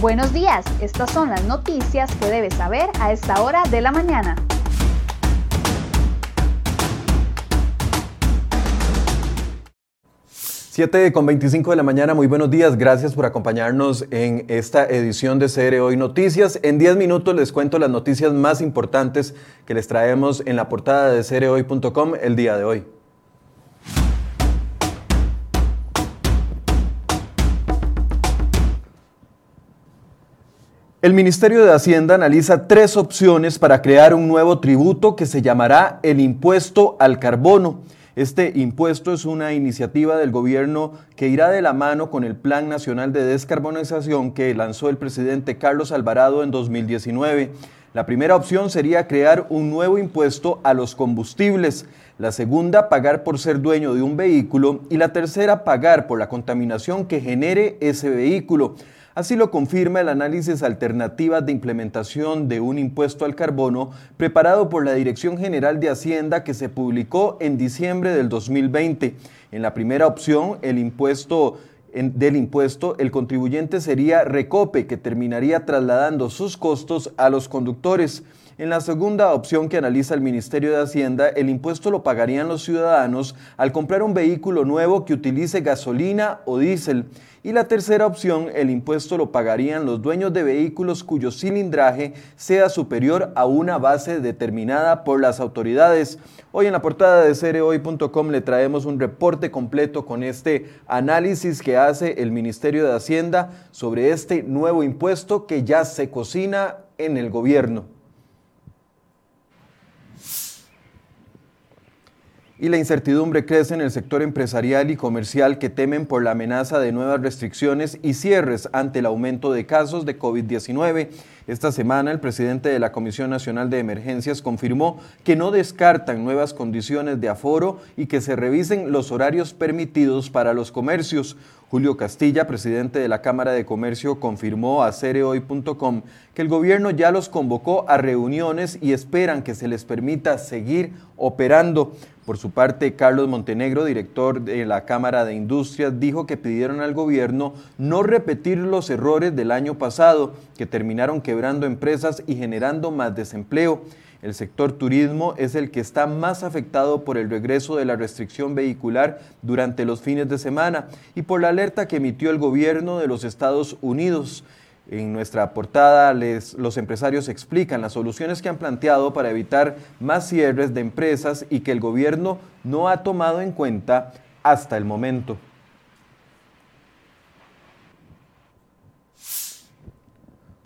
Buenos días, estas son las noticias que debes saber a esta hora de la mañana. Siete con 25 de la mañana, muy buenos días, gracias por acompañarnos en esta edición de CR Hoy Noticias. En 10 minutos les cuento las noticias más importantes que les traemos en la portada de CRHoy.com el día de hoy. El Ministerio de Hacienda analiza tres opciones para crear un nuevo tributo que se llamará el impuesto al carbono. Este impuesto es una iniciativa del gobierno que irá de la mano con el Plan Nacional de Descarbonización que lanzó el presidente Carlos Alvarado en 2019. La primera opción sería crear un nuevo impuesto a los combustibles, la segunda pagar por ser dueño de un vehículo y la tercera pagar por la contaminación que genere ese vehículo. Así lo confirma el análisis alternativa de implementación de un impuesto al carbono preparado por la Dirección General de Hacienda que se publicó en diciembre del 2020. En la primera opción, el impuesto del impuesto, el contribuyente sería Recope, que terminaría trasladando sus costos a los conductores. En la segunda opción que analiza el Ministerio de Hacienda, el impuesto lo pagarían los ciudadanos al comprar un vehículo nuevo que utilice gasolina o diésel. Y la tercera opción, el impuesto lo pagarían los dueños de vehículos cuyo cilindraje sea superior a una base determinada por las autoridades. Hoy en la portada de cereoy.com le traemos un reporte completo con este análisis que hace el Ministerio de Hacienda sobre este nuevo impuesto que ya se cocina en el gobierno. Y la incertidumbre crece en el sector empresarial y comercial que temen por la amenaza de nuevas restricciones y cierres ante el aumento de casos de COVID-19. Esta semana el presidente de la Comisión Nacional de Emergencias confirmó que no descartan nuevas condiciones de aforo y que se revisen los horarios permitidos para los comercios. Julio Castilla, presidente de la Cámara de Comercio, confirmó a cereoy.com que el gobierno ya los convocó a reuniones y esperan que se les permita seguir operando. Por su parte, Carlos Montenegro, director de la Cámara de Industrias, dijo que pidieron al gobierno no repetir los errores del año pasado, que terminaron quebrando empresas y generando más desempleo. El sector turismo es el que está más afectado por el regreso de la restricción vehicular durante los fines de semana y por la alerta que emitió el gobierno de los Estados Unidos. En nuestra portada los empresarios explican las soluciones que han planteado para evitar más cierres de empresas y que el gobierno no ha tomado en cuenta hasta el momento.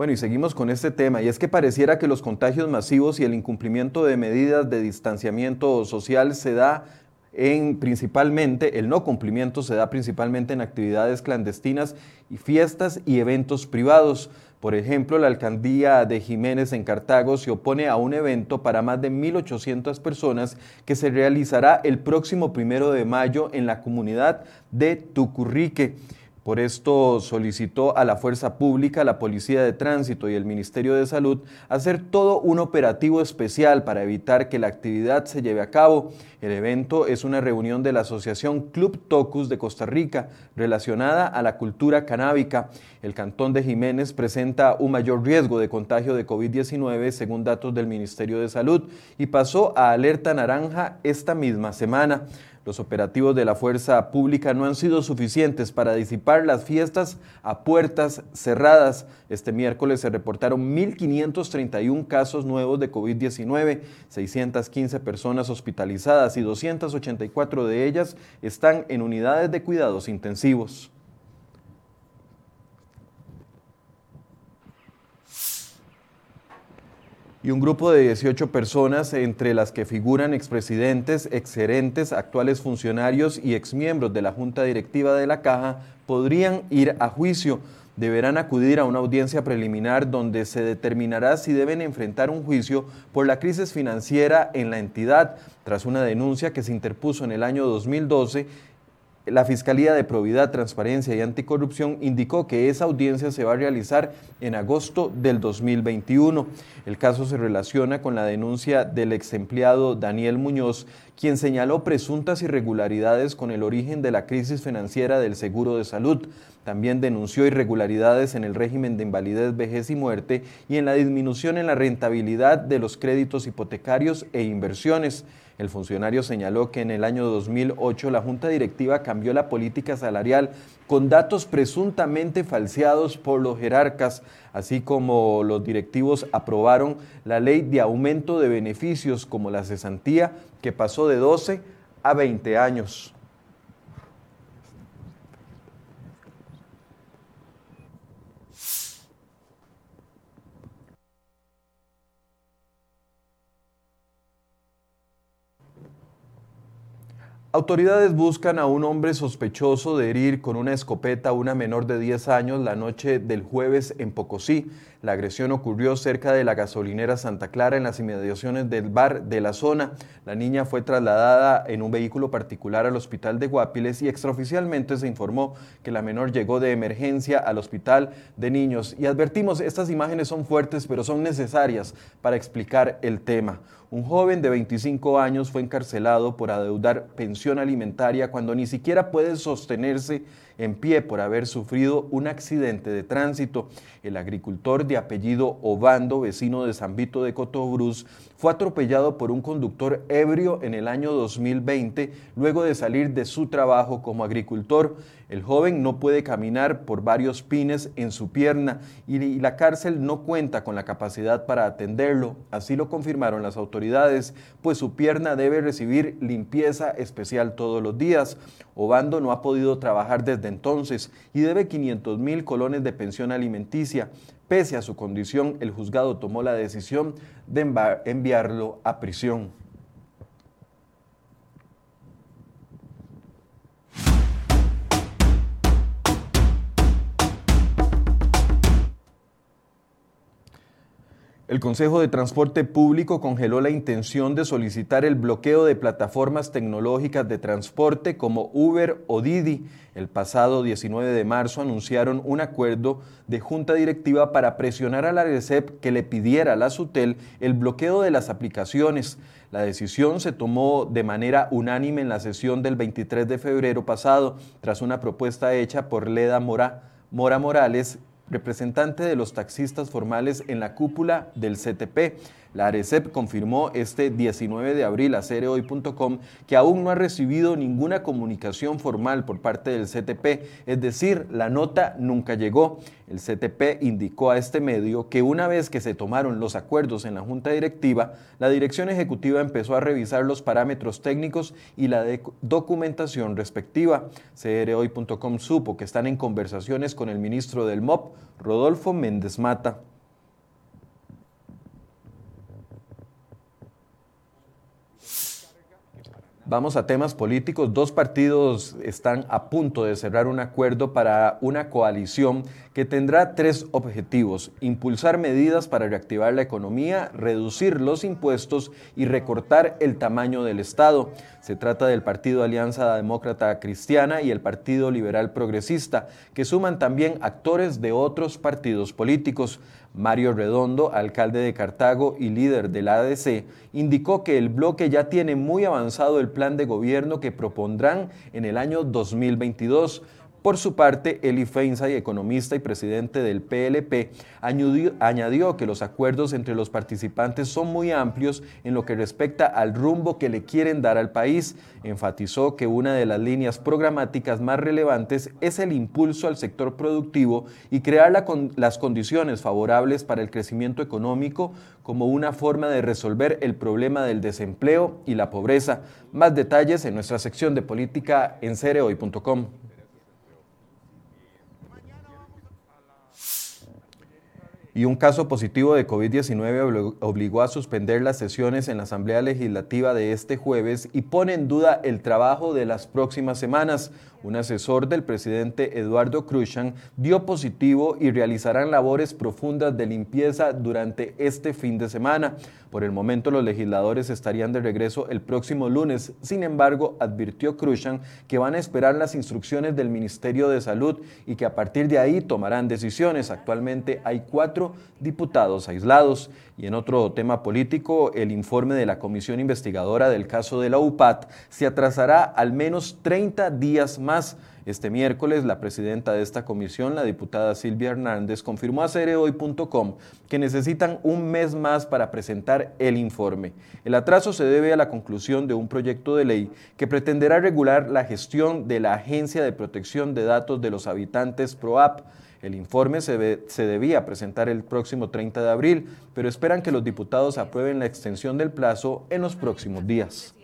Bueno, y seguimos con este tema, y es que pareciera que los contagios masivos y el incumplimiento de medidas de distanciamiento social se da en principalmente, el no cumplimiento se da principalmente en actividades clandestinas y fiestas y eventos privados. Por ejemplo, la alcaldía de Jiménez en Cartago se opone a un evento para más de 1.800 personas que se realizará el próximo primero de mayo en la comunidad de Tucurrique. Por esto solicitó a la Fuerza Pública, la Policía de Tránsito y el Ministerio de Salud hacer todo un operativo especial para evitar que la actividad se lleve a cabo. El evento es una reunión de la Asociación Club Tocus de Costa Rica relacionada a la cultura canábica. El Cantón de Jiménez presenta un mayor riesgo de contagio de COVID-19 según datos del Ministerio de Salud y pasó a alerta naranja esta misma semana. Los operativos de la fuerza pública no han sido suficientes para disipar las fiestas a puertas cerradas. Este miércoles se reportaron 1.531 casos nuevos de COVID-19, 615 personas hospitalizadas y 284 de ellas están en unidades de cuidados intensivos. Y un grupo de 18 personas, entre las que figuran expresidentes, exgerentes, actuales funcionarios y exmiembros de la Junta Directiva de la Caja, podrían ir a juicio. Deberán acudir a una audiencia preliminar donde se determinará si deben enfrentar un juicio por la crisis financiera en la entidad, tras una denuncia que se interpuso en el año 2012 la Fiscalía de Probidad, Transparencia y Anticorrupción indicó que esa audiencia se va a realizar en agosto del 2021. El caso se relaciona con la denuncia del ex empleado Daniel Muñoz, quien señaló presuntas irregularidades con el origen de la crisis financiera del seguro de salud. También denunció irregularidades en el régimen de invalidez, vejez y muerte y en la disminución en la rentabilidad de los créditos hipotecarios e inversiones. El funcionario señaló que en el año 2008 la Junta Directiva cambió la política salarial con datos presuntamente falseados por los jerarcas, así como los directivos aprobaron la ley de aumento de beneficios como la cesantía, que pasó de 12 a 20 años. Autoridades buscan a un hombre sospechoso de herir con una escopeta a una menor de 10 años la noche del jueves en Pocosí. La agresión ocurrió cerca de la gasolinera Santa Clara en las inmediaciones del bar de la zona. La niña fue trasladada en un vehículo particular al hospital de Guapiles y extraoficialmente se informó que la menor llegó de emergencia al hospital de niños. Y advertimos, estas imágenes son fuertes pero son necesarias para explicar el tema. Un joven de 25 años fue encarcelado por adeudar pensión alimentaria cuando ni siquiera puede sostenerse en pie por haber sufrido un accidente de tránsito. El agricultor de apellido Obando, vecino de San Vito de Cotobruz, fue atropellado por un conductor ebrio en el año 2020 luego de salir de su trabajo como agricultor. El joven no puede caminar por varios pines en su pierna y la cárcel no cuenta con la capacidad para atenderlo. Así lo confirmaron las autoridades, pues su pierna debe recibir limpieza especial todos los días. Obando no ha podido trabajar desde entonces y debe 500 mil colones de pensión alimenticia. Pese a su condición, el juzgado tomó la decisión de enviarlo a prisión. El Consejo de Transporte Público congeló la intención de solicitar el bloqueo de plataformas tecnológicas de transporte como Uber o Didi. El pasado 19 de marzo anunciaron un acuerdo de junta directiva para presionar a la RECEP que le pidiera a la SUTEL el bloqueo de las aplicaciones. La decisión se tomó de manera unánime en la sesión del 23 de febrero pasado, tras una propuesta hecha por Leda Mora, Mora Morales, representante de los taxistas formales en la cúpula del CTP. La ARECEP confirmó este 19 de abril a cereoy.com que aún no ha recibido ninguna comunicación formal por parte del CTP, es decir, la nota nunca llegó. El CTP indicó a este medio que una vez que se tomaron los acuerdos en la Junta Directiva, la Dirección Ejecutiva empezó a revisar los parámetros técnicos y la documentación respectiva. CROI.com supo que están en conversaciones con el ministro del MOP, Rodolfo Méndez Mata. Vamos a temas políticos. Dos partidos están a punto de cerrar un acuerdo para una coalición que tendrá tres objetivos. Impulsar medidas para reactivar la economía, reducir los impuestos y recortar el tamaño del Estado. Se trata del Partido Alianza Demócrata Cristiana y el Partido Liberal Progresista, que suman también actores de otros partidos políticos. Mario Redondo, alcalde de Cartago y líder del ADC, indicó que el bloque ya tiene muy avanzado el plan de gobierno que propondrán en el año 2022 por su parte, Eli Feinsay, economista y presidente del PLP, añadió, que los acuerdos entre los participantes son muy amplios en lo que respecta al rumbo que le quieren dar al país. Enfatizó que una de las líneas programáticas más relevantes es el impulso al sector productivo y crear las condiciones favorables para el crecimiento económico como una forma de resolver el problema del desempleo y la pobreza. Más detalles en nuestra sección de política en cereoy.com. y un caso positivo de COVID-19 obligó a suspender las sesiones en la Asamblea Legislativa de este jueves y pone en duda el trabajo de las próximas semanas. Un asesor del presidente Eduardo Cruzan dio positivo y realizarán labores profundas de limpieza durante este fin de semana. Por el momento los legisladores estarían de regreso el próximo lunes. Sin embargo, advirtió Cruzan que van a esperar las instrucciones del Ministerio de Salud y que a partir de ahí tomarán decisiones. Actualmente hay cuatro diputados aislados. Y en otro tema político, el informe de la comisión investigadora del caso de la UPAT se atrasará al menos 30 días más. Este miércoles, la presidenta de esta comisión, la diputada Silvia Hernández, confirmó a cereoy.com que necesitan un mes más para presentar el informe. El atraso se debe a la conclusión de un proyecto de ley que pretenderá regular la gestión de la Agencia de Protección de Datos de los Habitantes PROAP el informe se, debía presentar el próximo 30 de abril, pero esperan que los diputados aprueben la extensión del plazo en los próximos días.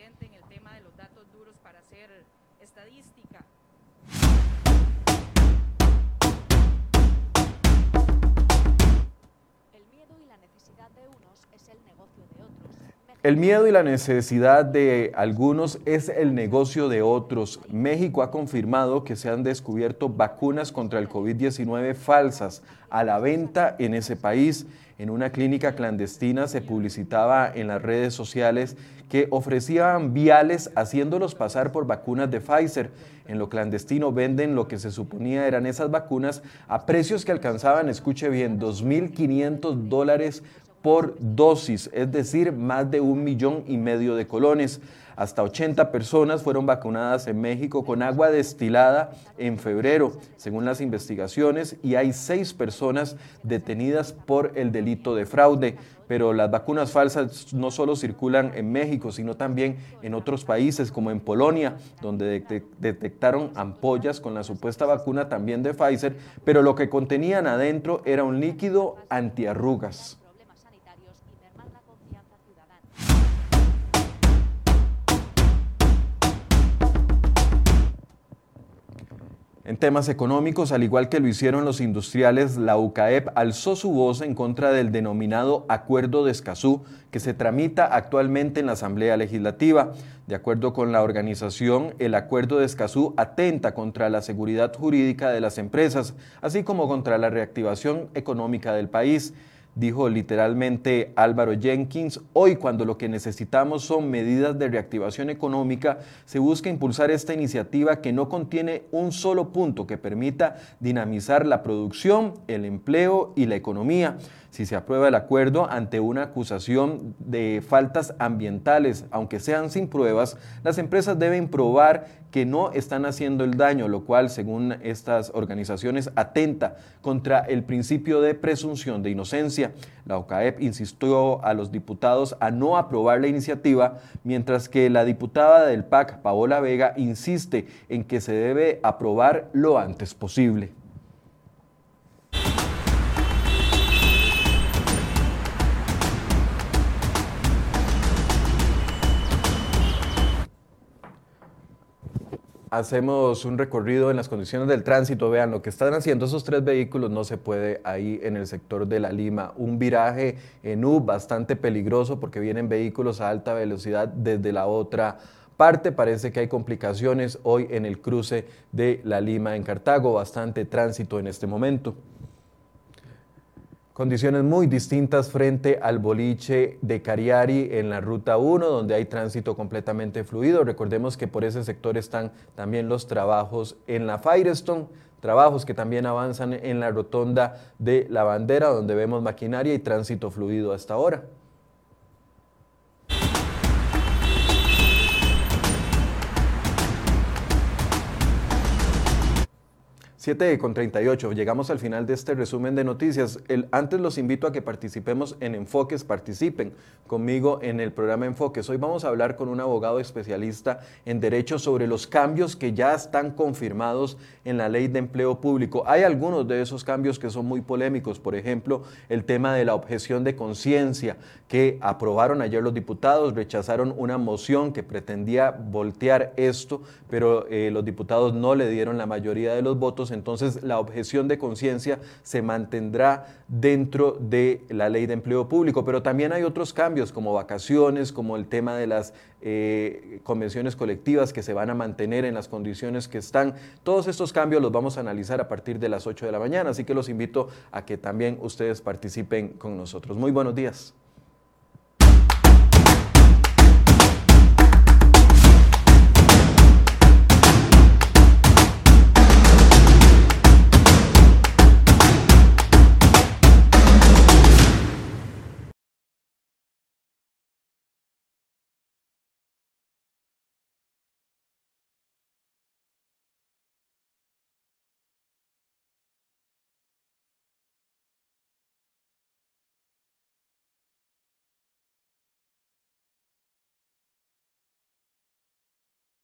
El miedo y la necesidad de algunos es el negocio de otros. México ha confirmado que se han descubierto vacunas contra el COVID-19 falsas a la venta en ese país. En una clínica clandestina se publicitaba en las redes sociales que ofrecían viales haciéndolos pasar por vacunas de Pfizer. En lo clandestino venden lo que se suponía eran esas vacunas a precios que alcanzaban, escuche bien, 2.500 dólares por dosis, es decir, más de un millón y medio de colones. Hasta 80 personas fueron vacunadas en México con agua destilada en febrero, según las investigaciones, y hay seis personas detenidas por el delito de fraude. Pero las vacunas falsas no solo circulan en México, sino también en otros países, como en Polonia, donde detectaron ampollas con la supuesta vacuna también de Pfizer, pero lo que contenían adentro era un líquido antiarrugas. En temas económicos, al igual que lo hicieron los industriales, la UCAEP alzó su voz en contra del denominado Acuerdo de Escazú, que se tramita actualmente en la Asamblea Legislativa. De acuerdo con la organización, el Acuerdo de Escazú atenta contra la seguridad jurídica de las empresas, así como contra la reactivación económica del país dijo literalmente Álvaro Jenkins, hoy cuando lo que necesitamos son medidas de reactivación económica, se busca impulsar esta iniciativa que no contiene un solo punto que permita dinamizar la producción, el empleo y la economía. Si se aprueba el acuerdo ante una acusación de faltas ambientales, aunque sean sin pruebas, las empresas deben probar que no están haciendo el daño, lo cual, según estas organizaciones, atenta contra el principio de presunción de inocencia. La OCAEP insistió a los diputados a no aprobar la iniciativa, mientras que la diputada del PAC, Paola Vega, insiste en que se debe aprobar lo antes posible. Hacemos un recorrido en las condiciones del tránsito, vean lo que están haciendo esos tres vehículos no se puede ahí en el sector de la Lima. Un viraje en U bastante peligroso porque vienen vehículos a alta velocidad desde la otra parte. Parece que hay complicaciones hoy en el cruce de la Lima en Cartago, bastante tránsito en este momento. Condiciones muy distintas frente al boliche de Cariari en la ruta 1, donde hay tránsito completamente fluido. Recordemos que por ese sector están también los trabajos en la Firestone, trabajos que también avanzan en la rotonda de la bandera, donde vemos maquinaria y tránsito fluido hasta ahora. 7 con 38, llegamos al final de este resumen de noticias. El, antes los invito a que participemos en Enfoques, participen conmigo en el programa Enfoques. Hoy vamos a hablar con un abogado especialista en derecho sobre los cambios que ya están confirmados en la ley de empleo público. Hay algunos de esos cambios que son muy polémicos, por ejemplo, el tema de la objeción de conciencia que aprobaron ayer los diputados, rechazaron una moción que pretendía voltear esto, pero eh, los diputados no le dieron la mayoría de los votos entonces la objeción de conciencia se mantendrá dentro de la ley de empleo público. Pero también hay otros cambios como vacaciones, como el tema de las eh, convenciones colectivas que se van a mantener en las condiciones que están. Todos estos cambios los vamos a analizar a partir de las 8 de la mañana, así que los invito a que también ustedes participen con nosotros. Muy buenos días.